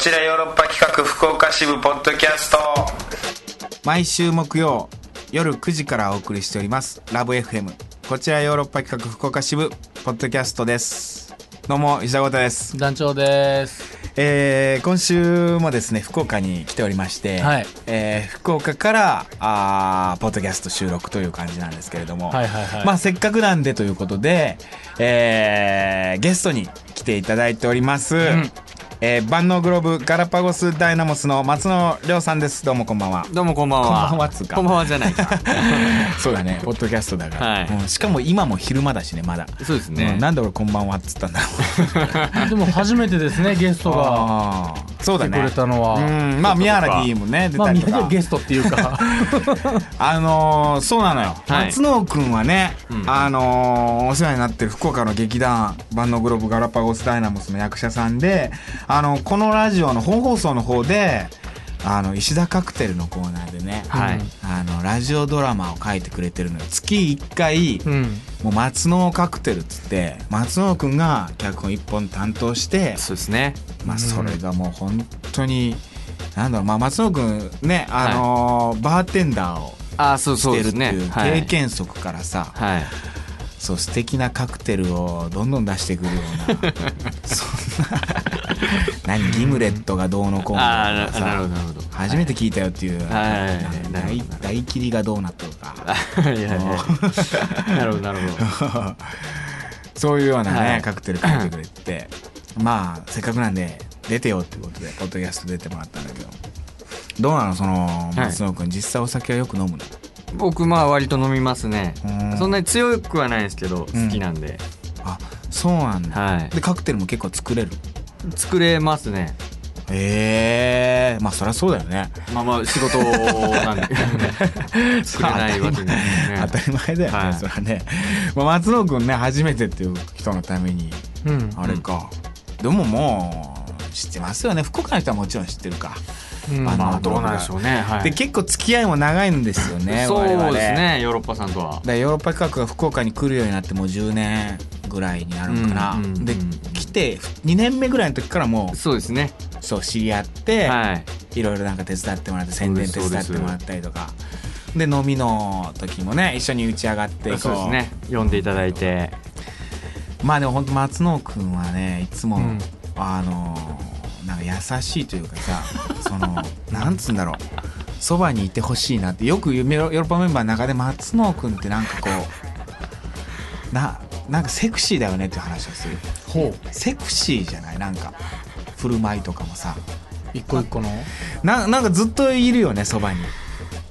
ちらヨーロッパ企画福岡支部ポッドキャスト。毎週木曜夜9時からお送りしております。ラブ f m こちらヨーロッパ企画福岡支部ポッドキャストです。どうも石田豪太です。団長です。えー今週もですね福岡に来ておりまして、はい。えー福岡からあーポッドキャスト収録という感じなんですけれども、はいはいはい。まあせっかくなんでということで、えーゲストに来ていただいております、んえー万能グローブガラパゴスダイナモスの松野亮さんです。どうもこんばんは。どうもこんばんは。こんばんはっつうか。こんばんはじゃないか。そうだね。ポッドキャストだから、はい。うんしかも今も昼間だしねまだ。そうですね。うんなんで俺こんばんはっつったんだ。ろ うでも初めてですねゲストが。そうだね。来てくれたのは、うん。まあ宮原 D もね出まあたりとか、ゲストっていうか。あのーそうなのよ、はい。松野くんはね、うん。あのーお世話になってる福岡の劇団万能グローブガラパゴスダイナモスの役者さんであのこのラジオの本放送の方であの石田カクテルのコーナーでね、はい。あのラジオドラマを書いてくれてるのよ月1回、うんもう松野カクテルっつって松野くんが脚本一本担当してそうですね。まあそれがもう本当になんだろうまあ松野くんねあのーバーテンダーをあ、そうしてるっていう。はい。経験則からさ、はい。そう素敵なカクテルをどんどん出してくるような そんな 何ギムレットがどうのこうのあーとかさななるほどなるほど。初めて聞いたよっていう、はい。大切りがどうなったとか。はいはいはい。なるほどなるほど。そういうようなね、はい。カクテル書いてくれて。まあせっかくなんで出てよってことでポッドキャスト出てもらったんだけど。どうなのそのはい。松野君、実際お酒はよく飲むの？僕まあ割と飲みますね。うん。そんなに強くはないですけどうん好きなんで。あそうなんだ、はい。でカクテルも結構作れる？作れますね。ええまあそりゃそうだよねまあまあ仕事なんで。作れないわけには当たり前だよね、はいそれはね、まあ、松野君ね初めてっていう人のためにうんあれか、でももう知ってますよね福岡の人はもちろん知ってるか、うんあのまあどうなんでしょうね。はい。で結構付き合いも長いんですよねそうですね。ヨーロッパさんとはだ。ヨーロッパ企画が福岡に来るようになってもう10年ぐらいになるのかな、うんうんうんで来て2年目ぐらいの時からもそうですね。うそう知り合って、はい。いろいろなんか手伝ってもらって宣伝手伝ってもらったりとかで飲みの時もね一緒に打ち上がってこそうですね。読んでいただいて。まあでも本当松野くんはねいつも、うんあのなんか優しいというかさ そのなんつうんだろうそばにいてほしいなってよくヨーロッパメンバーの中で松野くんってなんかこうななんかセクシーだよねっていう話をする。ほう。セクシーじゃない？なんか。振る舞いとかもさ。一個一個の？ななんかずっといるよねそばに。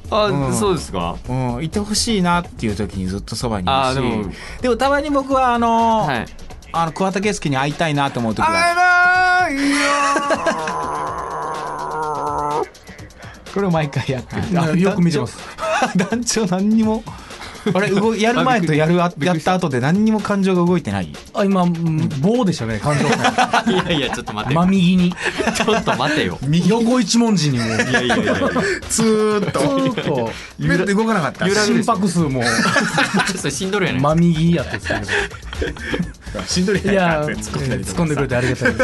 あ、うん。そうですか。うん、いてほしいなっていう時にずっとそばにいるし。でも。でもたまに僕はあのーはい。あの桑田佳祐に会いたいなと思う時が会えないよ これを毎回やってる、は いよく見てます。団長何にもあれ 動いやる前とやるあやった後で何にも感情が動いてない？あ今うん棒でしたね感情。が いやいや、ちょっと待てよ。真右に。ちょっと待てよ。横一文字にも。いやいやいや。ずーっずとーっと。目って動かなかった。心拍数も。それ死んどるやね。ん。真右やってたけどしんどいいや突っ込んだり突っ込んでくれてありがたい。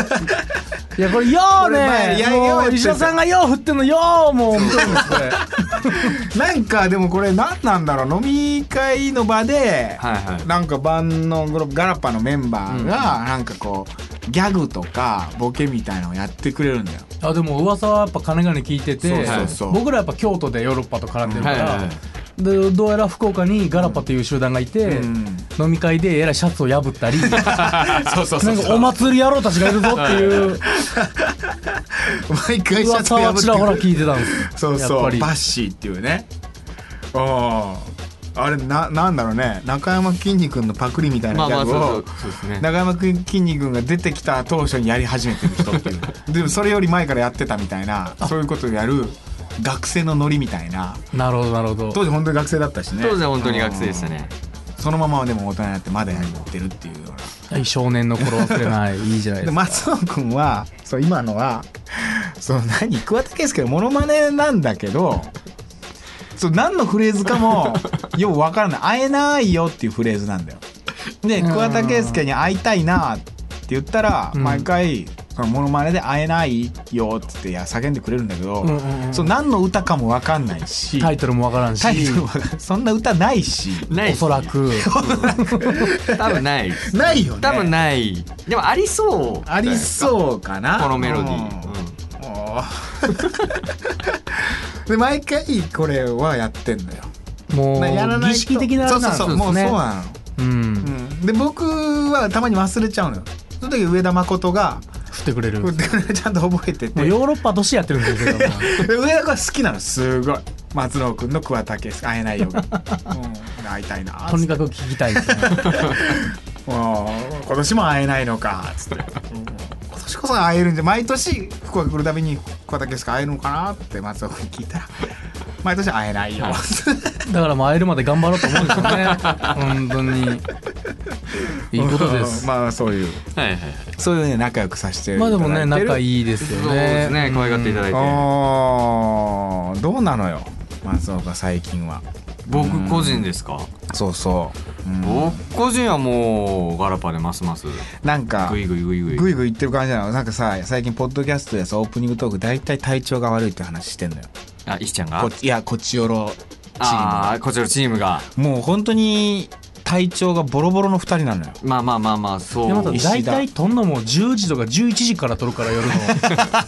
いやこれようねもう石田さんがよう振ってんのようもう。なんかでもこれ何なんだろう飲み会の場で、はいはい。なんかバンのグロープガラパのメンバーがなんかこうギャグとかボケみたいなのをやってくれるんだよ。あでも噂はやっぱ金々聞いててそうそうそう。僕らやっぱ京都でヨーロッパと絡んでるから、はいはいはいでどうやら福岡にガラパという集団がいて、うん。飲み会でえらいシャツを破ったり。そうそうなんかお祭り野郎たちがいるぞっていう。毎回シャツ噂破ってはちらほら聞いてたんです。そうそう。やっぱり。バッシーっていうね。あああれななんだろうね。中山きんに君のパクリみたいなギャグを、そうそう。ですね。中山きんに君が出てきた当初にやり始めてる人っていう。でもそれより前からやってたみたいなそういうことをやる学生のノリみたいな。なるほどなるほど。当時本当に学生だったしね。当時は本当に学生でしたね。うん。そのままでも大人になってまだやってるっていうような。少年の頃忘れない いいじゃないでです。か松尾君はそう今のはその何桑田佳祐のモノマネなんだけどそう何のフレーズかも ようわからない。会えないよっていうフレーズなんだよ。でうん。桑田佳祐に会いたいなって言ったらうん。毎回モノマネで会えないよっつって叫んでくれるんだけど、うんうんうん。そう何の歌かも分かんないしタイトルもわからんし。タイトルもそんな歌ないし。ないおそらく。多分ないないよね。多分ない。でもありそう。ありそうかな。このメロディうん。ー、おーで毎回これはやってんのよ。もなやらない儀式的なあれなんですそうそうそう。もうそうねなの。うん。うん。で僕はたまに忘れちゃうのよ。その時上田誠が振ってくれるもちゃんと覚えてて。うヨーロッパとしてやってるんですよで上田が好きなの？すごい。松野君の桑田佳祐会えないよが、うん、会いたいなとにかく聞きたいもう今年も会えないのか。つって、うん。今年こそ会えるんじゃ毎年福岡来るたびに桑田佳祐会えるのかなって松野君に聞いたら。毎年会えないよ、だからもう会えるまで頑張ろうと思うんですよね。本当にいいことです。まあそういう。はいはいはい。そういうね仲良くさせてまあでもね仲いいいですよね。そうですね。可愛がっていただいて。あーどうなのよ松岡最近は。僕個人ですか？そうそう、うん。僕個人はもうガラパでますます。なんかグイグイグイグイ。グイグイ言ってる感じなの。なんかさ最近ポッドキャストでさオープニングトーク大体体調が悪いって話してんのよ。あ石ちゃんが？こいやこっちよろチーああこちらのチームが。ムもう本当に体調がボロボロの2人なのよ。まあまあまあまあそう。で大体撮んのも10時とか11時から撮るから夜の。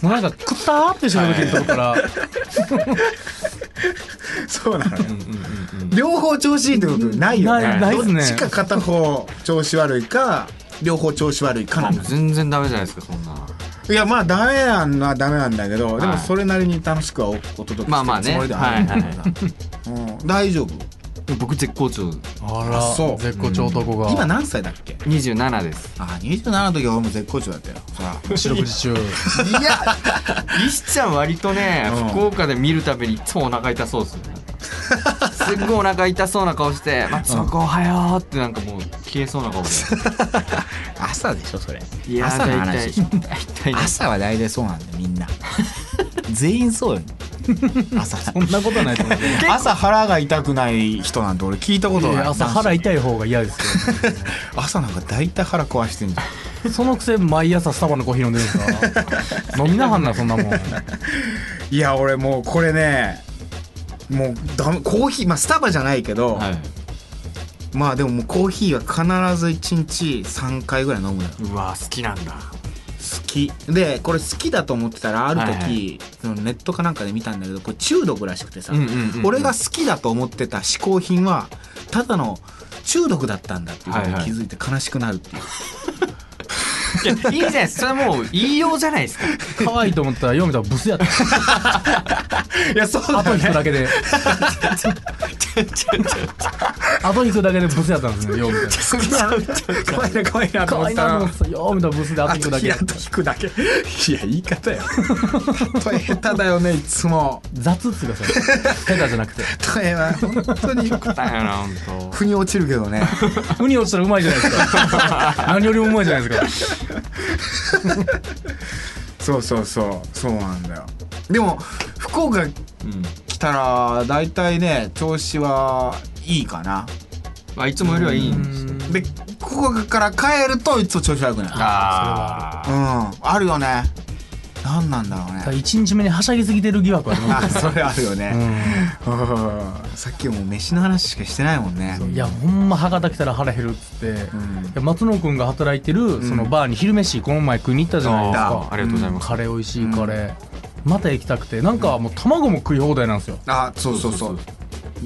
もうなんかくったーってしてる時に撮るから。そうなのよ。うんうん両方調子いいってことないよね。ないないっすね。どっちか片方調子悪いか両方調子悪いかなの。全然ダメじゃないですかそんな。いやまあダメなんのはダメなんだけど、でもはいそれなりに楽しくはおお届けしてるつまあまあね。もりではあるんだけどさうん。大丈夫？僕絶好調。あらあそう。絶好調男が。今何歳だっけ？27です。あ27の時は俺も絶好調だったよ。さ四六時中。いや石ちゃん割とねうん。福岡で見るたびにいつもお腹痛そうっすよね。すっごいお腹痛そうな顔して「松岡おはよう」ってなんかもう消えそうな顔で。朝でしょそれ。いやー朝の話朝は大体そうなんだよみんな。全員そうよ 朝そんなことないと思う。朝腹が痛くない人なんて俺聞いたことない。朝腹痛い方が嫌ですよ。朝なんか大体腹壊してんじゃん。そのくせ毎朝スタバのコーヒー飲んでるんですか？ら飲みなはんなそんなもん。いや俺もうこれねもうダメコーヒーまあスタバじゃないけど、はい。まあでももうコーヒーは必ず1日3回ぐらい飲むのよ。うわ好きなんだ。好き。でこれ好きだと思ってたらある時、はいはそのネットかなんかで見たんだけどこれ中毒らしくてさ、うんうんうんうん。俺が好きだと思ってた嗜好品はただの中毒だったんだっていうことに気づいて悲しくなるっていう、いやいいじゃないですか。それはもう言いようじゃないですか。可愛いと思ったら読めたらブスやった。いやそうだ後引くだけで。後引くだけでブスやったんですね読めたら可愛いな可愛いなと可愛いなと思ってた読めたらブスで後引くだけあと引くだけいや言い方よ例え下手だよねいつも雑っつうかそれ下手じゃなくて例えは本当にだよな本当腑に落ちるけどね腑に落ちたらうまいじゃないですか何よりもうまいじゃないですか そうそうそうそうなんだよ。でも福岡うん。来たら大体ね調子はいいかな。まあいつもよりはいいんですよ。で福岡から帰るといつも調子悪くなる。あうん。あるよね何なんだろうね。1日目にはしゃぎすぎてる疑惑ありまあすそれあるよね、ううん。さっきもう飯の話しかしてないもんね。んいやほんま博多来たら腹減るっつって、いや松野くんが働いてるそのバーに昼飯この前食いに行ったじゃないですか、ありがとうございます。カレー美味しいカレー、また行きたくて。なんかもう卵も食い放題なんですよ、あそうそうそう。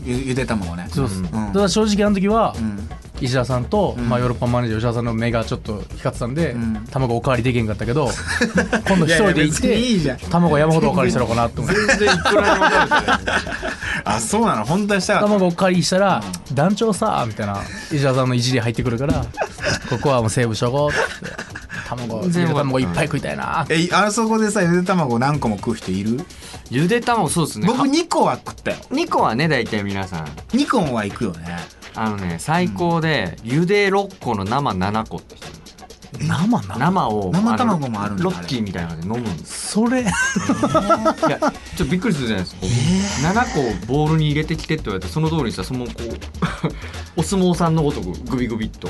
ゆゆで卵ね。そうっす、ん。ただ正直あの時は、うん石田さんと、ん。まあ、ヨーロッパマネージャー吉田さんの目がちょっと光ってたんで、ん。卵おかわりできんかったけど 今度一人で行っいやいや別にいいじゃん。て卵山ほどおかわりしたのかなって思って全然いくらでも あそうなの。本当にしたかった。卵おかわりしたら「団長さ」みたいな。石田さんのいじり入ってくるから「ここはもうセーブしとこう」って。卵ゆで卵いっぱい食いたいな。えあそこでさゆで卵何個も食う人いる？ゆで卵そうですね。僕2個は食ったよ。2個はね大体皆さん。2個は行くよねあのね最高でゆで6個の生7個って人生な生を生卵もあるんだの。ロッキーみたいなので飲むんですそれ。いやちょっとびっくりするじゃないですか、7個ボウルに入れてきてって言われてその通りにしたらそのこう お相撲さんのごとくグビグビっと。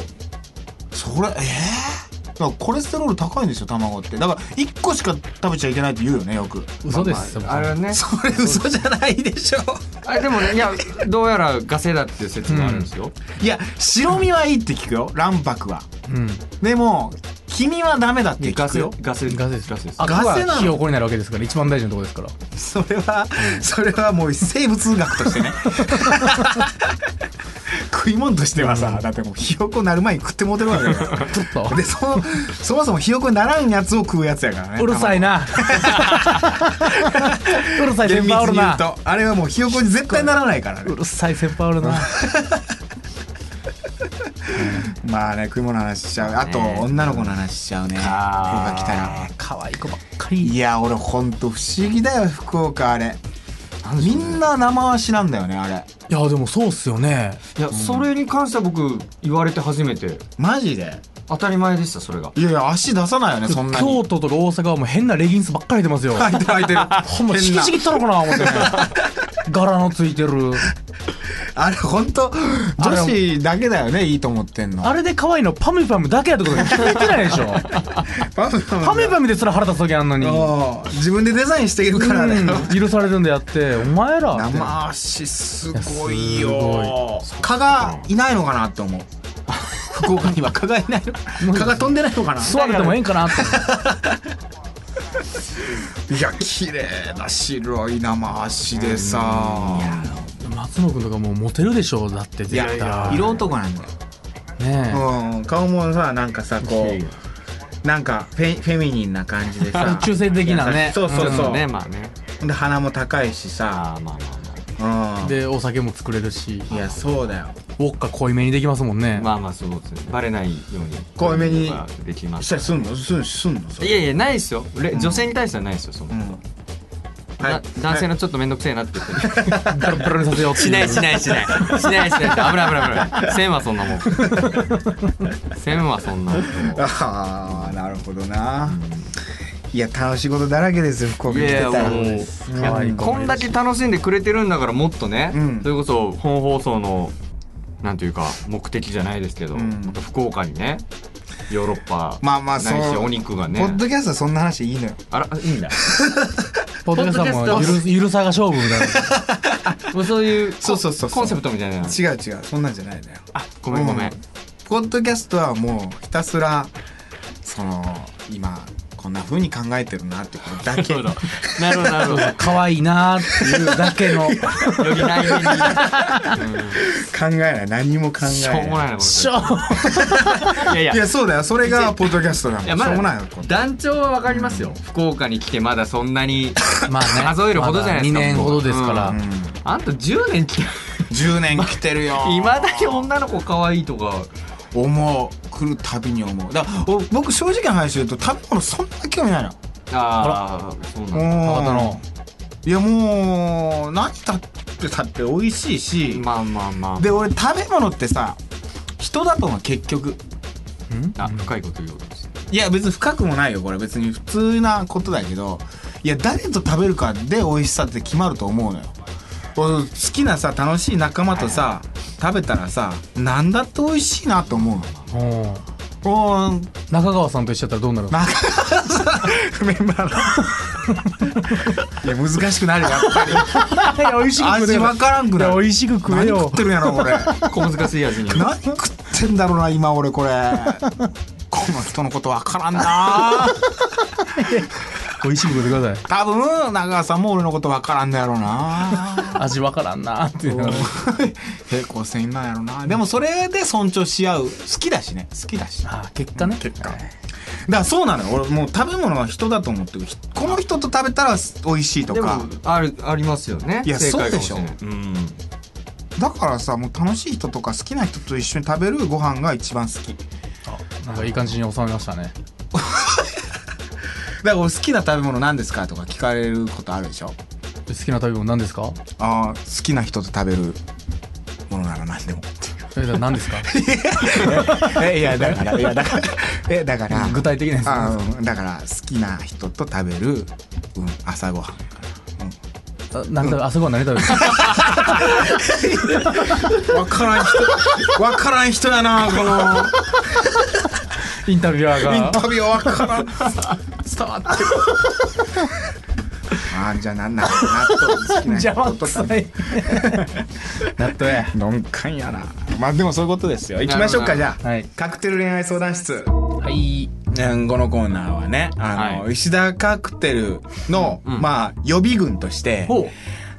それえからコレステロール高いんですよ卵って。だから1個しか食べちゃいけないって言うよねよく。嘘ですあれはね。それ嘘じゃないでしょ。あれでもねいやどうやらガセだっていう説もあるんですよ、いや白身はいいって聞くよ卵白は。うん。でも黄身はダメだって聞ガセガセガセです。ガセです。あガセなの？は火を起こりになるわけですから一番大事なところですから。それは、それはもう生物学としてね。食い物としてはさ、だってもうひよこなる前に食ってもうてるわけだからちょっと。でそそもそもひよこにならんやつを食うやつやからねうるさいな。うるさい先輩おるな。あれはもうひよこに絶対ならないからね。うるさい先輩おるなまあね食い物の話しちゃう。あと女の子の話しちゃうね。福岡来たら。可愛い子ばっかり。いや俺ほんと不思議だよ福岡あれ。みんな生足なんだよねあれ。いやでもそうっすよね。いやそれに関しては僕言われて初めて。マジで？当たり前でしたそれが。いやいや足出さないよねそんなに。京都とか大阪はもう変なレギンスばっかり履いてますよ。履いてる履いてる。ほんま変な。敷きちぎったのかな思ってね。柄のついてる。あれほんと女子だけだよねいいと思ってんの。あれで可愛いのパムパムだけやってことが聞いてないでしょ。パムパムパムパムですら腹立つ時あんのに。自分でデザインしているからだようん許されるんでやってお前ら生足すごいよ。蚊がいないのかなって思う福岡には蚊がいないの？蚊が飛んでないのかな？座れてもええんかなって。いや綺麗な白い生足でさ。松野君とかもうモテるでしょだって絶いや対。色男なんだよ。ねうん顔もさなんかさこうなんかフェフェミニンな感じでえさ。中性的なね。そうそうそう、ねまあね。で鼻も高いしさ。あーまあまあまうんでお酒も作れるし。いやそうだよ。ウォッカ濃いめにできますもんね。あまあまあそうですね。バレないように。濃いめにできますしたらすんの？すんすんの？それ。いやいやないですよ。れ女性に対してはないですよそんなうん。だ男性のちょっと面倒くせえなって言ってる。ベロベロにさせようってしないしないしない。しないしない。危ない危ない危ない。線はそんなもん。線はそんなもん。ああなるほどないや楽しいことだらけですよ福岡来てたら。いやもうこんだけ楽しんでくれてるんだからもっとね、うんそれこそ本放送のなんていうか目的じゃないですけど、ん。また福岡にねヨーロッパまあまあそうないしお肉がポねッドキャストはそんな話いいのよ。あらいいんだ ポッドキャストはもうゆるゆるさが勝負みたいな。もうそういうそうそうそうそう。コンセプトみたいな。違う違うそんなんじゃないのよ。あごめんごめん、うん。ポッドキャストはもうひたすらその今こんな風に考えてるなってことだけ。考なるほど。なるほど。可愛いなーっていうだけの。より内面に、えない。何も考えない。しょうもないなこれ。い。やいや。いやそうだよ。それがポッドキャストだもんいやましょうもないよだ団長はわかりますよ、福岡に来てまだそんなにまあね。数えるほどじゃないですかまだ2年ほどですから、うん。うんあんた10年来て10年来てるよ。いまだに女の子可愛いとか思う来るたびに思う。だからお僕正直な話言うと食べ物そんな興味ないの。ああそうなんだ。いやもう何食ってたって美味しいし、まあまあまあ。で俺食べ物ってさ人だと思う結局。あ。深いこと言おうとして。いや別に深くもないよこれ。別に普通なことだけどいや誰と食べるかで美味しさって決まると思うのよ。俺好きなさ楽しい仲間とさ食べたらさ何だって美味しいなと思うの。おーおー中川さんと一緒だったらどうなるなんかメンバーのいや難しくなるよやっぱり。いや美味しく食え味わからんくなる。美味しく食え何よ食ってるんやろ俺小難しい味に。何食ってんだろうな今俺これ。この人のことわからんな 美味しく食ってください。多分長川さんも俺のことわからんのやろうな。味わからんなーっていうの。が平行線なんやろな。でもそれで尊重し合う。好きだしね。好きだし。だかあー結果ね。結果。らそうなのよ。俺もう食べ物は人だと思ってる。この人と食べたら美味しいとでかもあるありますよね。いや正解かもしれそうん。だからさもう楽しい人とか好きな人と一緒に食べるご飯が一番好き。なんかいい感じに収めましたね。だから俺好きな食べ物何ですかとか聞かれることあるでしょ？好きな食べ物何ですか？あー好きな人と食べるものなら何でも。えだ何ですか？え いやだからいやだからえだから具体的なやつあーうんだから好きな人と食べる、うん、朝ごはん。あ何食べあそこは何食べる？わからん人わからん人やなこの。インタビュアーが。インタビューは分からん伝わって。る あーじゃあなんなん納豆好きな人邪魔くさい納豆や。鈍感やな。まあでもそういうことですよ。行きましょうかじゃあ、はい。カクテル恋愛相談室。はい。うんこのコーナーはね。あの、はい。石田カクテルの、うん。まあ予備軍としてほう。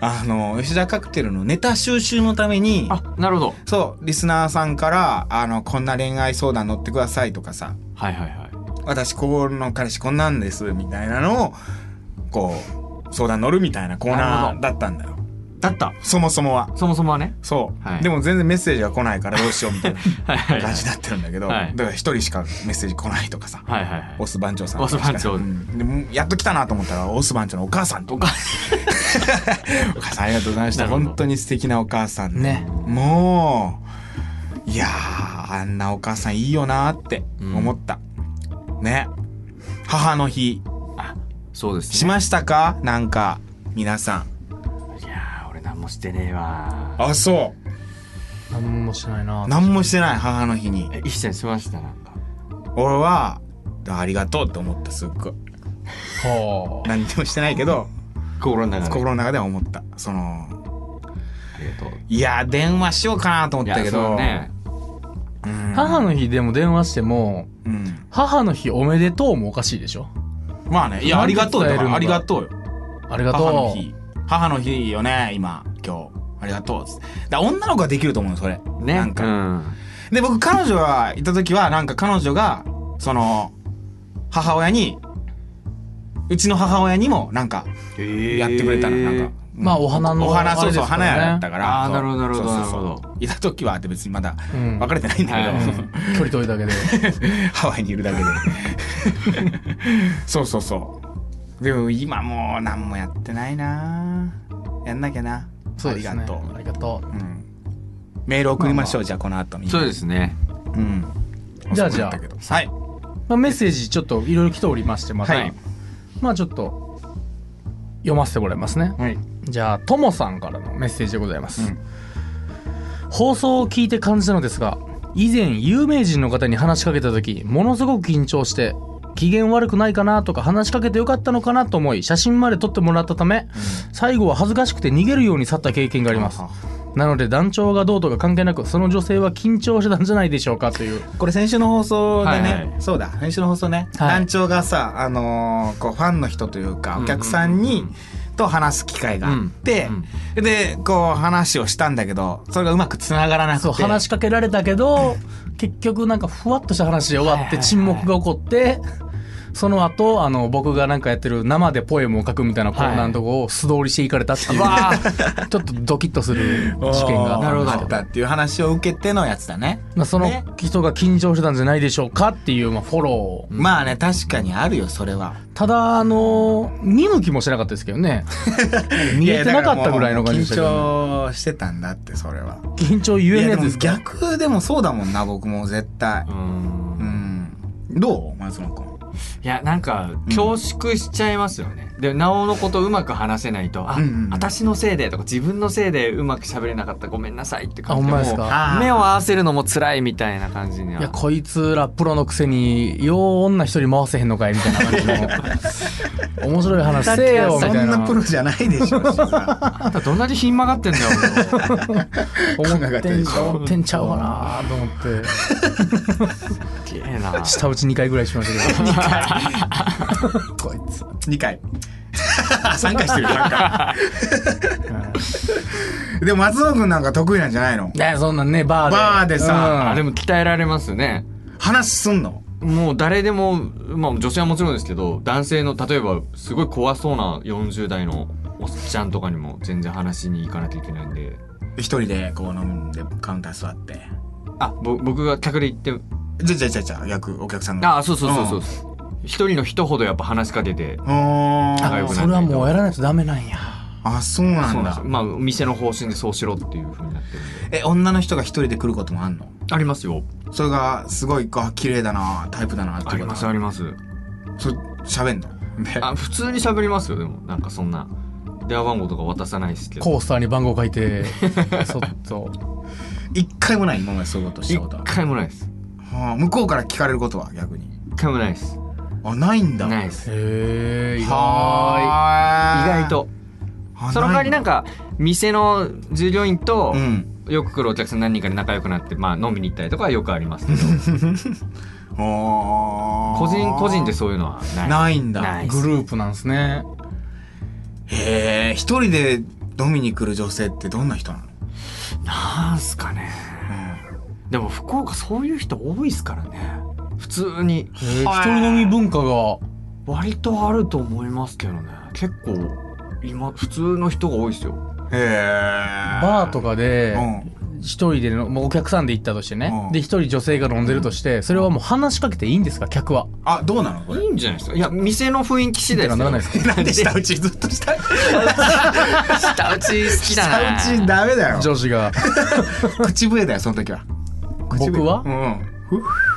あの石田カクテルのネタ収集のためにあなるほど。そうリスナーさんからあのこんな恋愛相談乗ってくださいとかさ。はいはいはい私この彼氏こんなんですみたいなのをこう相談乗るみたいなコーナーだったんだよ。だった。そもそもは。そもそもはね。そう、はい。でも全然メッセージが来ないからどうしようみたいな 感じになってるんだけど、はい。だから一人しかメッセージ来ないとかさ。はいはいはい。オス番長さんオス番長。うん。でもやっと来たなと思ったらオス番長のお母さんとおか お母さんありがとうございました。本当に素敵なお母さんでね。もういやーあんなお母さんいいよなーって思った、ね。母の日。そうですね。しましたか？なんか皆さいやー俺何もしてねえわ。んあそ何もしないな。う何もしてない母の日に。え一緒しましたなんか。俺はありがとうって思ったすっごい。は何にもしてないけど心の中で。心の中では思った。そのありがとう。いや電話しようかなと思ったけどそうね。うん母の日でも電話してもうん。母の日おめでとうもおかしいでしょ？まあねいやありがとうありがとうよ。ありが母のとう日。母の日よね今今日。ありがとうだ女の子ができると思うのそれ。ね。なんか、うん。で僕彼女がいた時はなんか彼女がその母親にうちの母親にもなんかやってくれたの、なんかまあお花のお花そうそうあれですからね。花屋だったから。あーなるほどなるほどそうそう。そうなるほいた時はって別にまだうん。別れてないんだけど、はい。距離遠いだけで。ハワイにいるだけで。そうそうそう。でも今もう何もやってないな。やんなきゃな。そうですね。ありがとう。ありがとう。うん、メール送りましょう、じゃあこの後に。そうですね。うん。じゃあじゃあ。はい。まあ、メッセージちょっといろいろ来ておりましてまた、はい。まあちょっと読ませてもらいますね。はいじゃあともさんからのメッセージでございます、うん。放送を聞いて感じたのですが以前有名人の方に話しかけた時ものすごく緊張して機嫌悪くないかなとか話しかけてよかったのかなと思い写真まで撮ってもらったため、最後は恥ずかしくて逃げるように去った経験があります。なので団長がどうとか関係なくその女性は緊張してたんじゃないでしょうかという。これ先週の放送でね、はいはい。そうだ先週の放送ね、はい。団長がさあのーこうファンの人というかお客さんに、うんうんと話す機会があってう、でこう話をしたんだけどそれがうまくつながらなくて。そう話しかけられたけど結局なんかふわっとした話で終わって沈黙が起こってその後あの僕がなんかやってる生でポエムを書くみたいなコーナーのとこを素通りしていかれたっていう、わあ ちょっとドキッとする事件があったっていう話を受けてのやつだね。まあ、そのね。人が緊張してたんじゃないでしょうかっていう、まあ、フォロー、まあね確かにあるよそれは。ただあの見向きもしなかったですけどね。見えてなかったぐらいの感じでしたけ緊ど張してたんだってそれは。緊張言えんやつですか？逆でもそうだもんな僕も絶対。うん。うん。どう？松野君いやなんか恐縮しちゃいますよね、でなおのことうまく話せないと「あ、うんうんうん。私のせいで」とか自分のせいでうまく喋れなかった。ごめんなさいって。感じで目を合わせるのも辛いみたいな感じには。いやこいつらプロのくせによう女一人回せへんのかいみたいな感じの。面白い話せえよみそたいな。んなプロじゃないでしょさあんたどんなにひん曲がってんだよ思ってん思ってんちゃうかなと思って。すげえな下打ち2回ぐらいしましたけど こいつ。2回。3回してるなんか。でも松野君なんか得意なんじゃないの？ねそんなんねバーで。バーでさ。あでも鍛えられますね。話すんの？もう誰でも、まあ、女性はもちろんですけど男性の例えばすごい怖そうな40代のおっちゃんとかにも全然話しに行かなきゃいけないんで。一人でこう飲んでカウンター座って。あぼ僕が客で行って。じゃじゃじゃじゃ逆お客さんが。あそうそうそうそうそう一人の人ほどやっぱ話しかけてうー。ん仲良くなそれはもうやらないとダメなんや。あそうなそうんなんだまあ店の方針でそうしろっていうふうになってるんで。え女の人が一人で来ることもあんの？ありますよ。それがすごいあ綺麗だなタイプだなっていうことありますあります。それ喋んの？で。あ普通に喋りますよでも。なんかそんな電話番号とか渡さないですけど。コースターに番号書いて そっと。一回もない今までそういうことした一こと。は回もないです。はあ向こうから聞かれることは逆に。一回もないですあないんだ。ないです。へえ意外は意外と。その代わりなんかか店の従業員とうん。よく来るお客さん何人かで仲良くなってまあ飲みに行ったりとかはよくありますけど。個個人個人でそういうのはない。ないんだ。グループなんですね。へえ一人で飲みに来る女性ってどんな人なの？なんすかね。でも福岡そういう人多いですからね普通に。一人飲み文化が。割とあると思いますけどね。結構今普通の人が多いですよ。へえバーとかでうん。一人でのもうお客さんで行ったとしてね。うん。で一人女性が飲んでるとしてそれはもう話しかけていいんですか？客は。あどうなの？これ。いいんじゃないですか？いや店の雰囲気次第ですよ。ならないです なんで下打ちずっと下 下打ち好きだな。下打ちダメだよ。女子が。口笛だよその時は。口笛僕は？うん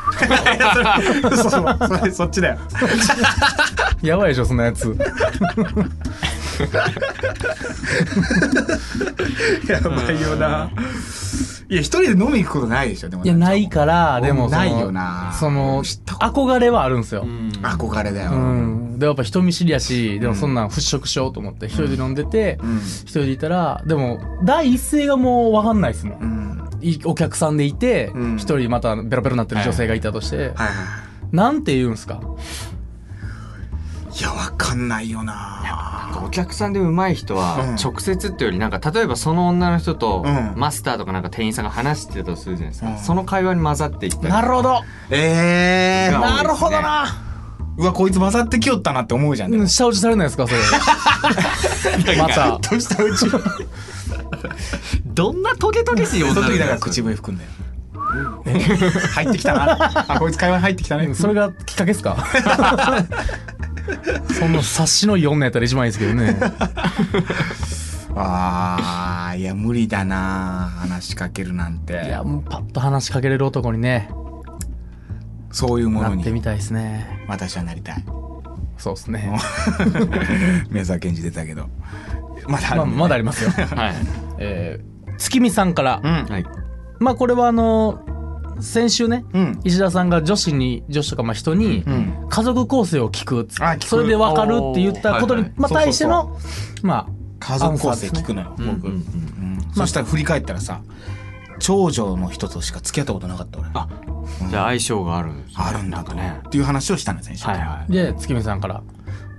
それそう。そうそっちだよ。やばいでしょそんなやつ。やばいよな。いや一人で飲み行くことないでしょでも。いやないからでもないよな。その憧れはあるんですよ。うん。憧れだようん。でやっぱ人見知りやしでもそんなん払拭しようと思って一人で飲んでてうん。一人でいたらでも第一声がもう分かんないですもんお客さんでいてうん。一人またベロベロになってる女性がいたとして。はいはいなんて言うんすか？いやわかんないよな。なんかお客さんで上手い人はうん。直接っていうよりなんか例えばその女の人とうん。マスターとかなんか店員さんが話してたとするじゃないですか、うん。その会話に混ざっていったりなるほど。ええが多いですね。なるほどなうわこいつ混ざってきよったなって思うじゃん下打ちされないですかそれ。また。どうしたうちどんなトゲトゲしいそ女の子の時だから口笛吹くんだよ。入ってきたなあこいつ会話に入ってきたね。それがきっかけですか？そんな察しのいい女やったら一番いいですけどね。あーいや無理だな話しかけるなんて。いやもうパッと話しかけれる男にね。そういうものに。なってみたいですね。私はなりたい。そうですね。宮沢賢治出たけどまだあるまあまだありますよ。はい、えー、月見さんから、うん。はい、まあこれはあの先週ねうん。石田さんが女子に女子とかまあ人にうん。家族構成を聞くっつって。あ聞く。それで分かるって言ったことに、おー。はいはいまあ、対してのま家族構成聞くのよ。僕、うんうんうん。うん。そしたら振り返ったらさ長女の人としか付き合ったことなかった俺。あじゃあ相性がある。ねあるんだと。ね。っていう話をしたんです先週。はいはい。あで月見さんから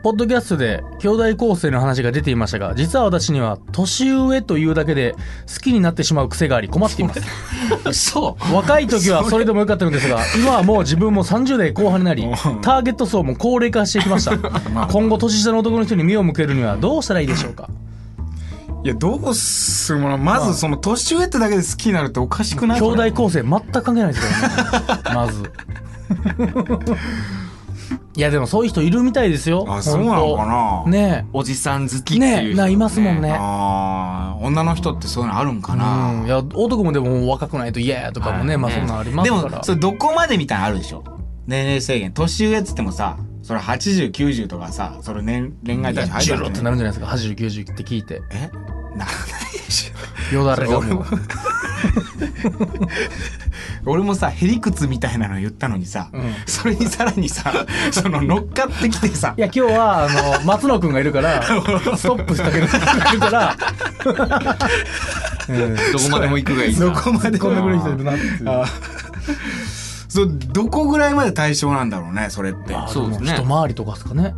ポッドキャストで兄弟構成の話が出ていましたが実は私には年上というだけで好きになってしまう癖があり困っています。嘘若い時はそれでもよかったのですが今はもう自分も30代後半になりターゲット層も高齢化してきました。今後年下の男の人に目を向けるにはどうしたらいいでしょうか？いやどうするものまずその年上ってだけで好きになるっておかしくない？兄弟構成全く関係ないですからね。まずいやでもそういう人いるみたいですよ。あそうなのかな？ね。おじさん好きえっていう人ね。えないますもんね。あー女の人ってそういうのあるんかな、うん。いや男もでも若くないと嫌やとかもね、はい。まあそんなんありますでから。もそれどこまでみたいなのあるでしょ？年齢制限。年上っつってもさそれ8090とかさそれ年恋愛対象入るってなるんじゃないですか？80、90って聞いて。え？な よだれが。も。う 俺もさへりくつみたいなの言ったのにさ、うん。それにさらにさ その乗っかってきてさ。いや今日はあの松野くんがいるからストップしてくれるがいるから。うん。どこまでも行くがいいどこまでこんなもぐらい人いるなっていそうどこぐらいまで対象なんだろうねそれって。あそうですね。も一回りとかですかね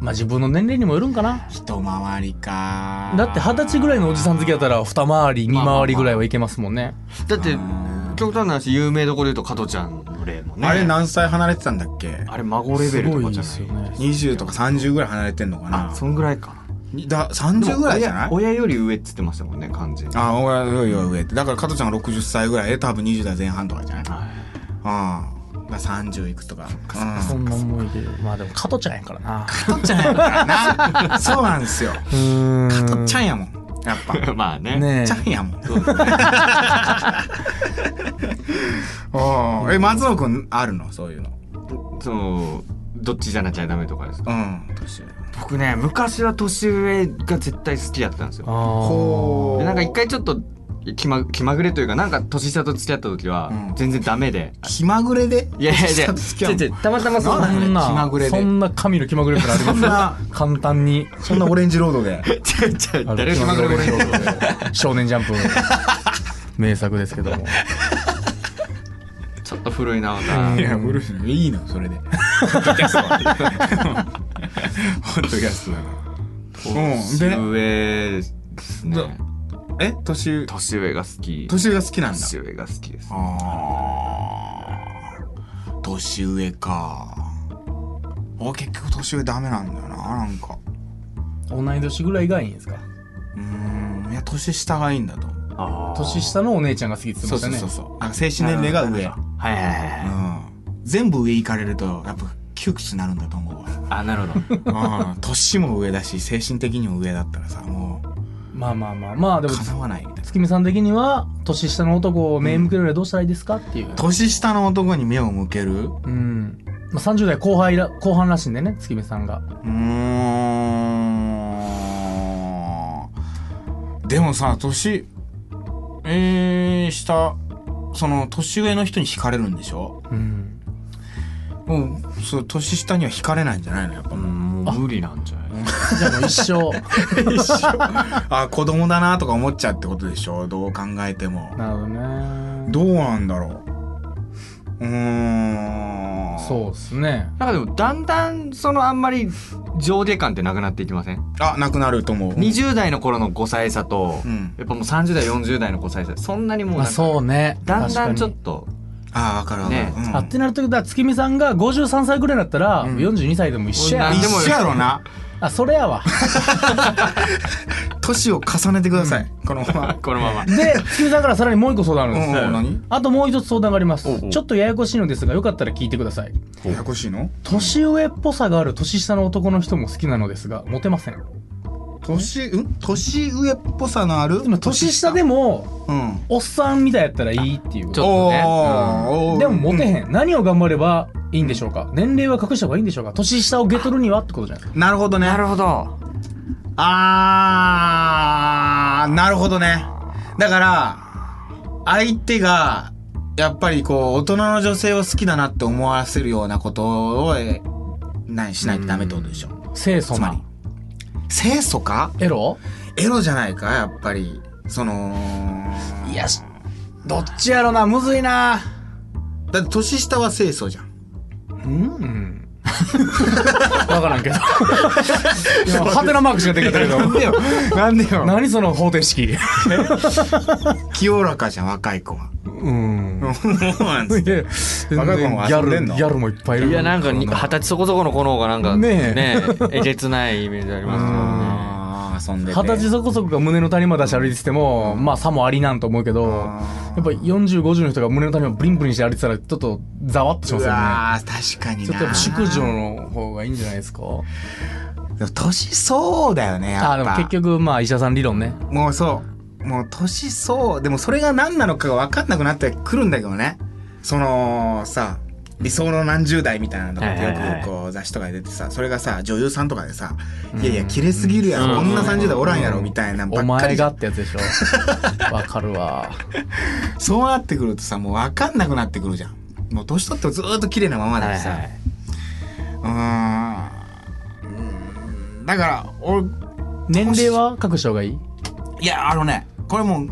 まあ自分の年齢にもよるんかな。一回りか。だって二十歳ぐらいのおじさん好きだったら二回り二回りぐらいはいけますもんね。だってうん極端な話有名どころで言うと加トちゃんの例もね。あれ何歳離れてたんだっけ？あれ孫レベルとかじゃない？すよね。20とか30ぐらい離れてんのかな？あそんぐらいかにだ30ぐらいじゃない？親親より上っつってましたもんね完全に。あ俺よりは上って。だから加トちゃんが60歳ぐらいで多分20代前半とかじゃない？はい。ああ30いくつとか。うん。そんな思いでまあでも加トちゃんやからな。加トちゃんやからな。そうなんですよ。加トちゃんやもん。やっぱ。まあね。ねちゃんやもん。おー。え松野くんあるの？そういうの。そのどっちじゃなきゃダメとかですか？うん年上。僕ね昔は年上が絶対好きだったんですよ。ほでなんか一回ちょっと気ま気まぐれというかなんか年下と付き合った時はうん。全然ダメで、気まぐれで？いやいやいやたまたまそんななんだそんな気まぐれで。そんな神の気まぐれってのあります？そんな簡単に。そんなオレンジロードで？違う違うある誰が気まぐれ俺に少年ジャンプ。名作ですけども。ちょっと古いなまた。うんいやブルースのいいのそれで。ポッドキャストはポッドキャストだからうん。年で上ですねえ年年上が好き。年が好きなんだ。年上が好きです。あー。年上か。俺結局年上ダメなんだよななんか。同い年ぐらいがいいんですか？うーん。いや年下がいいんだと。年下のお姉ちゃんが好きって言ってそうましたね。そうそうそうあの精神年齢が上。はいはいはいはい。うん。全部上行かれるとやっぱ窮屈になるんだと思うわ。あなるほど。うん。年も上だし精神的にも上だったらさもまあまあまあまあでもわないみたいな。月見さん的には年下の男を目向けるにはどうしたらいいですかっていう。年下の男に目を向ける？ううん、まあ、30代後輩ら後半らしいんでね月見さんが。ーん。でもさ年えー、下その年上の人に惹かれるんでしょ？うん。もうそう年下には惹かれないんじゃないの？やっぱうん。もう無理なんじゃじゃあもう一生。あ子供だなとか思っちゃうってことでしょ？どう考えても。なるほどね。どうなんだろう。うーん。そうですね。なんかでもだんだんそのあんまり上下感ってなくなっていきません？あなくなると思う。20代の頃の5歳差と、うん。やっぱもう30代40代の5歳差そんなにもうまあなそうね。だんだんちょっ確とああ分かる分かる、ね。うん。あってなるとだ月見さんが53歳ぐらいだったら、ん。42歳でも一緒や。一なんでも緒やろなあそれやわ。年を重ねてください、このまま。このまま。で月見さんからさらにもう一個相談あるんです、うんあともう一つ相談があります。ちょっとややこしいのですがよかったら聞いてください。ややこしいの？年上っぽさがある年下の男の人も好きなのですがモテません。年うん？年上っぽさのある？年下でもうん。おっさんみたいやったらいいっていうちょっとね。おー。でもモテへん、何を頑張ればいいんでしょうか？年齢は隠した方がいいんでしょうか？年下をゲ取るにはってことじゃないですか？なるほどね。なるほど。あーなるほどね。だから相手がやっぱりこう大人の女性を好きだなって思わせるようなことをえ何しないとダメってことでしょ。清楚な。つまり。清楚か？エロ？エロじゃないかやっぱり。そのいやしどっちやろなむずいな。だって年下は清楚じゃんうん。分からんけど。今ハテナマークしか出てきたけど。なんでよ。なんでよ。何その方程式？清らかじゃん若い子は。うん。そうなんです全然若い子もギャル遊んでんの？ギャルもいっぱいいる。いやなんかに二十歳そこそこの子の方がなんかねねええげつないイメージありますよ。ね遊んでて。二十歳そこそこが胸の谷まで足歩いてても、まあさもありなんと思うけどあやっぱ4050の人が胸の谷をブリンブリンして歩いてたらちょっとざわっとしますよね。わー確かにな。ちょっとやっぱ淑女の方がいいんじゃないですか？でも年そうだよねやっぱ。あでも結局まあ医者さん理論ね。もうそう。もう年そうでもそれが何なのかが分かんなくなってくるんだけどね。そのさ理想の何十代みたいなのとかってよくこう雑誌とかで出てさそれがさ女優さんとかでさ「いやいや綺麗すぎるやろこんな30代おらんやろ」みたいなばおっかり。じゃん前がってやつでしょ。わかるわ。そうなってくるとさもう分かんなくなってくるじゃん。もう年取ってずーっと綺麗なままだしさ、はいはいうーん。だから俺年齢は隠した方がいい？いやあのねこれもう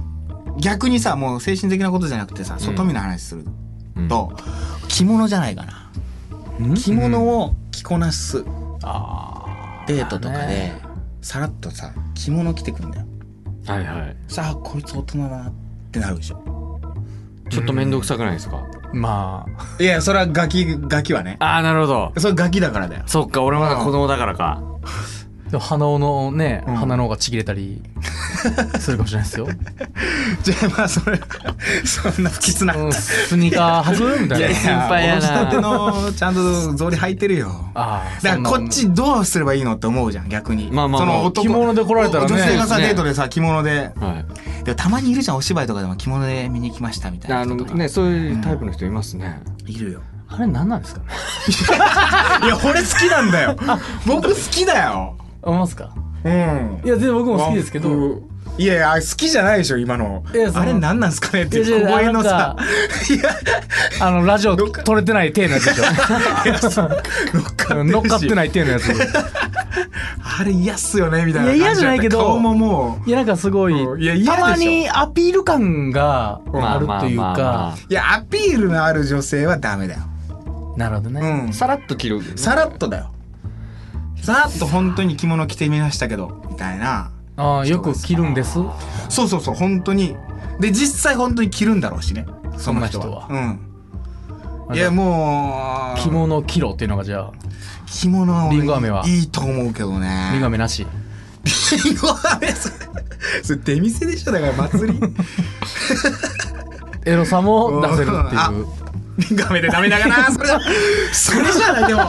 逆にさもう精神的なことじゃなくてさ外見の話すると、着物じゃないかな。着物を着こなすあデートとかでねさらっとさ着物着てくんだよ。はいはい。さあこいつ大人だなってなるでしょ。ちょっと面倒くさくないですか？まあ。いやそれはガキガキはね。ああなるほど。それガキだからだよ。そっか俺まだ子供だからか。鼻のね、うん。鼻の方がちぎれたり するかもしれないですよ。じゃあまあそれそんな不吉な。うんスニーカー履く？みたいな。いや心配やな。のちゃんと草履履いてるよ。ああ、だからこっちどうすればいいのって思うじゃん逆に。まあまあまあその男着物で来られたらね。女性がさデートでさ着物で。はい。でもたまにいるじゃんお芝居とかでも着物で見に来ましたみたいなあのねそういうタイプの人いますね。いるよ。あれ何なんですかね？いや俺好きなんだよ。僕好きだよ。思いますか？うん。いや、全然僕も好きですけど、僕いやいや好きじゃないでしょ今の。あれ何なんすかね？って小声のさ。いや。あのラジオ撮れてない体のやつでしょ。乗っかってない体のやつあれ嫌っすよねみたいないや嫌じゃないけど顔ももう。いやなんかすごいうん。いやたまにアピール感がうん。あるというかいやアピールのある女性はダメだよ。なるほどね、うん。さらっと着るさらっとだよさらっと本当に着物着てみましたけどみたいな。ああよく着るんです。そうそうそう本当に。で実際本当に着るんだろうしねその人は。そんなうん。いやもう着物着ろっていうのがじゃあ着物は俺リンゴ飴は？いいと思うけどね。リンゴ飴なし？リンゴ飴それそれ出店でしょだから祭り。エロさも出せるってあいうリンゴ飴でダメだからそれ。それじゃないでも。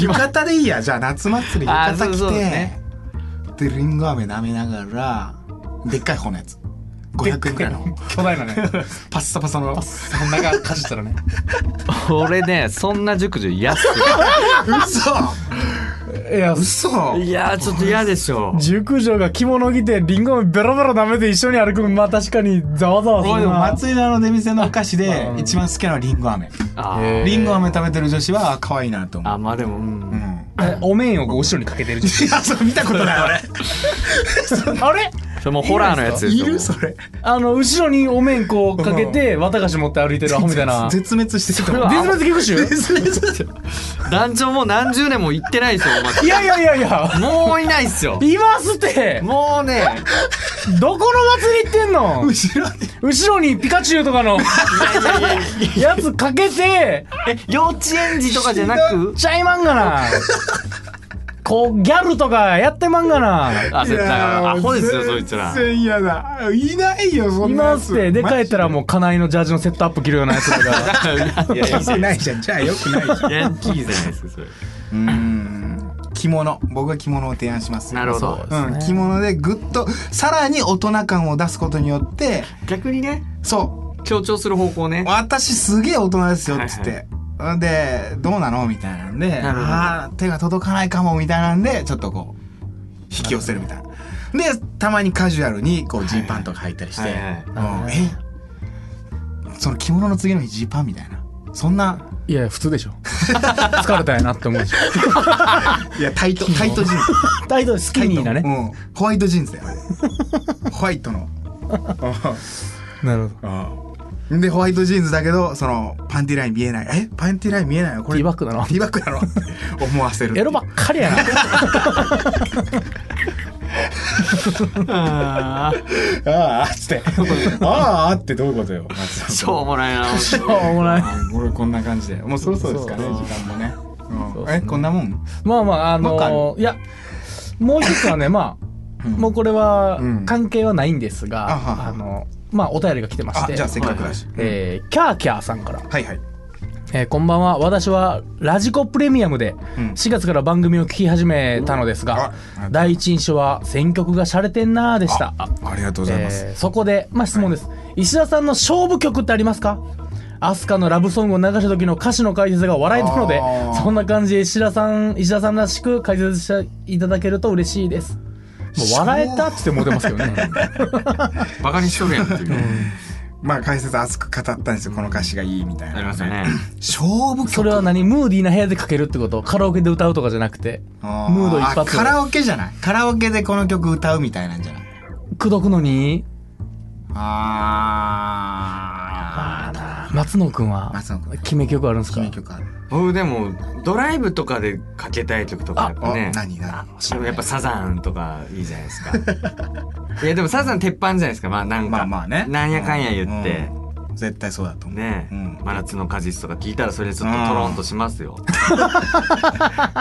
浴衣でいいや。じゃあ夏祭り浴あ衣着て、そうそうね。でリンゴ飴舐めながらでっかい方のやつ500円くらいの。巨大なね。パッサパサの。そんながかじったらね。俺ねそんな熟女嫌っすいや嘘。いやーちょっと嫌でしょ。熟女が着物着てリンゴ飴ベロベロ舐めて一緒に歩くまあ確かにざわざわす俺でもるな祭りの出店のお菓子でうん。一番好きなのはリンゴ飴。リンゴ飴食べてる女子は可愛いなと思う。あまあでもうん。うん。えお面を後ろにかけてるいやそれ見たことない俺。あれ？それもうホラーのやつですいよるそれ。あの後ろにお面こうかけて綿菓子持って歩いてるアホみたいな。絶滅してると思う絶滅危惧種団長もう何十年も行ってないですよいやいやいやいや。りもういないっすよ。いますって。もうね。どこの祭り行ってんの？後ろに。後ろにピカチュウとかのやつかけて。え幼稚園児とかじゃなく？ちゃいまんがなこうギャルとかやってまんがな。あ絶対アホですよそいつら。全然嫌だ。いないよそいんなやつますって。で帰ったらもう家内のジャージのセットアップ着るようなやつとか。いやいないじゃんじゃあよくないじゃんヤンキーじゃないですかそれうーん着物僕は着物を提案しますなるほどうん、着物でぐっとさらに大人感を出すことによって逆にねそう強調する方向ね私すげえ大人ですよっつって、でどうなの？みたいなんであー手が届かないかもみたいなんでちょっとこう引き寄せるみたいな。でたまにカジュアルにこうジーパンとか履いたりして、え？その着物の次の日ジーパンみたいな。そんな？いや普通でしょ。疲れたやなって思うでし。ょ いやタイトタイトジーンズ。タイトスキニーなね。うん、ホワイトジーンズだよ ホワイトの。なるほど。うんでホワイトジーンズだけどそのパンティライン見えない。え？パンティライン見えないの？これ Tバックなの？ Tバックなの？思わせるエロばっかりやな。あああっつって。ああってどういうことよしょうもないな。しょうもない。俺こんな感じで。もうそろそろですかね時間もね、うえこんなもん？まあまああのいやもう一つはねまあうん。もうこれはうん。関係はないんですが、あのまあお便りが来てまして。あじゃあせっかくだし、えーキャーキャーさんから、はいはい。えーこんばんは。私はラジコプレミアムでうん。4月から番組を聞き始めたのですが、あ第一印象は選曲が洒落てんなーでした。あありがとうございます、えーそこで、まあ、質問です、石田さんの勝負曲ってありますか？アスカのラブソングを流した時の歌詞の解説が笑えたのでそんな感じで石田さん石田さんらしく解説していただけると嬉しいですもう笑えたって言っても出ますけどね。バカにしとるやんっていう。まあ解説熱く語ったんですよ。この歌詞がいいみたいな。ありましたね。勝負曲。それは何？ムーディーな部屋でかけるってこと？カラオケで歌うとかじゃなくて。ムード一発あカラオケじゃない？カラオケでこの曲歌うみたいなんじゃない？口説くのに？あー松野くんは松野君決め曲あるんですか？決め曲ある。僕でもドライブとかでかけたい曲とかね。何何でもやっぱサザンとかいいじゃないですか。いやでもサザン鉄板じゃないですか。まあなんかまあまあね。なんやかんや言って。うん絶対そうだと思う。ね。うん。真夏の果実とか聞いたらそれちょっとトロンとしますよ。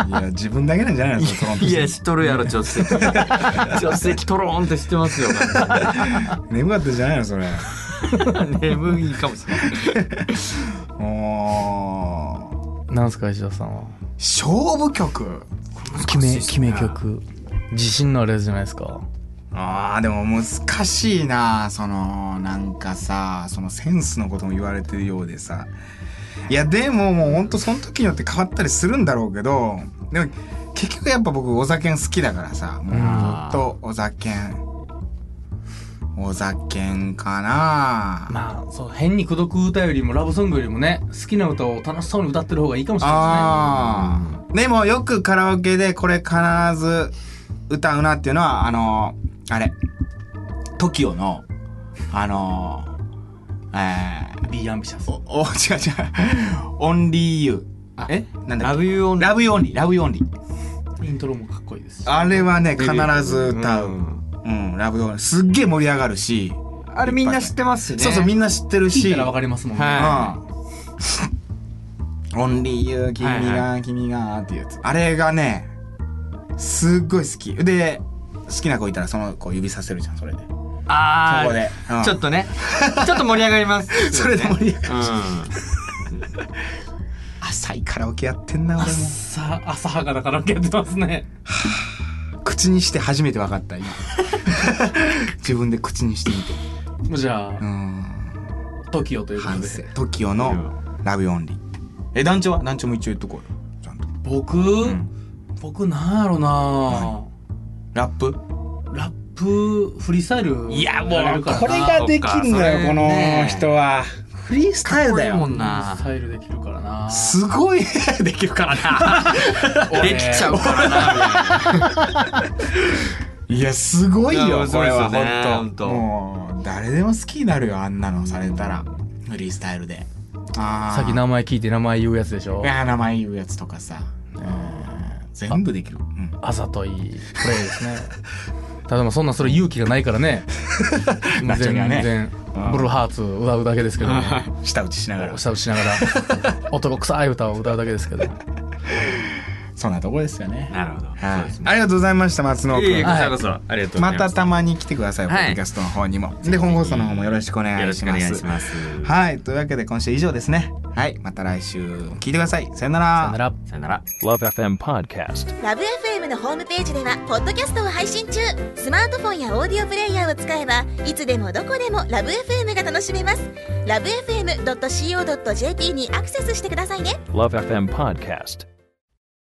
いや自分だけなんじゃないの？トロンとしていや知っとるやろ助手席。助手席トロンって知ってますよ。眠かったんじゃないのそれ 眠いかもしれない。なんすか石田さんは？勝負曲？決め決め曲。自信のあるやつじゃないですか？あーでも難しいな。そのなんかさそのセンスのことも言われてるようでさ。いやでももうほんとその時によって変わったりするんだろうけどでも結局やっぱ僕お酒好きだからさもうずっとお酒お酒んかな。まあそう変に口説く歌よりもラブソングよりもね好きな歌を楽しそうに歌ってる方がいいかもしれないああ。でもよくカラオケでこれ必ず歌うなっていうのは、あのー、あれ、TOKIO の、あのー、えですね Be ambitious ー、お、お、違う違う。Only You。あえ？なんだっけ？ Love you on Love you only、Love you only。イントロもかっこいいですし。あれはね、必ず歌う。んうん、ラブユーオンリー。すっげえ盛り上がるし。あれみんな知ってますしねそうそう、みんな知ってるし。聞いたらわかりますもんね、はうん。オンリーユー、君はいが、君がっていうやつ。あれがね、すっごい好き。で、好きな子いたらその子指させるじゃん、それで。あここでうんあちょっとねちょっと盛り上がりますそれで盛り上がる。う浅いカラオケやってんな、俺も。さ浅はかだからやってますね 口にして初めて分かった、今。自分で口にしてみて。じゃあう、ん。TOKIO というこ。TOKIO のラブオンリー。え、団長は？団長も一応言っとこうよ。ちゃんと。僕、ん僕なんやろな、ラップ？ラップフリースタイルやれるからなできんのよ、このね人は。フリースタイルだよ。もんフリーなスタイルできるからなすごいできるからな。俺 できちゃうからないや、すごいよ、これは、そうですよねほんほんとと。もう、誰でも好きになるよ、あんなのされたら。フリースタイルで。さっき名前聞いて名前言うやつでしょいや、名前言うやつとかさ。うん全部できる。うんあざといプレイですねただまあそんなそれ勇気がないからね 全然うんブルーハーツ歌うだけですけどね舌打ちしながら。下打ちしながら 男臭い歌を歌うだけですけどそんなとこですよね。なるほどはいありがとうございました、松野君。こちらこそありがとうございまたたまに来てください、ポはいッドキャストの方にも。で、本放送の方もよろしくお願よろしくおいします。願いしますはい。というわけで今週以上ですね。はい。また来週聞いてください。さよなら。さよならさよなら Love FM Podcast. ラブ f m のホームページではポッドキャストを配信中スマートフォンやオーディオプレイヤーを使えばいつでもどこでもラブ f m が楽しめますラブ FM.co.jp にアクセスしてくださいね Love FM Podcast.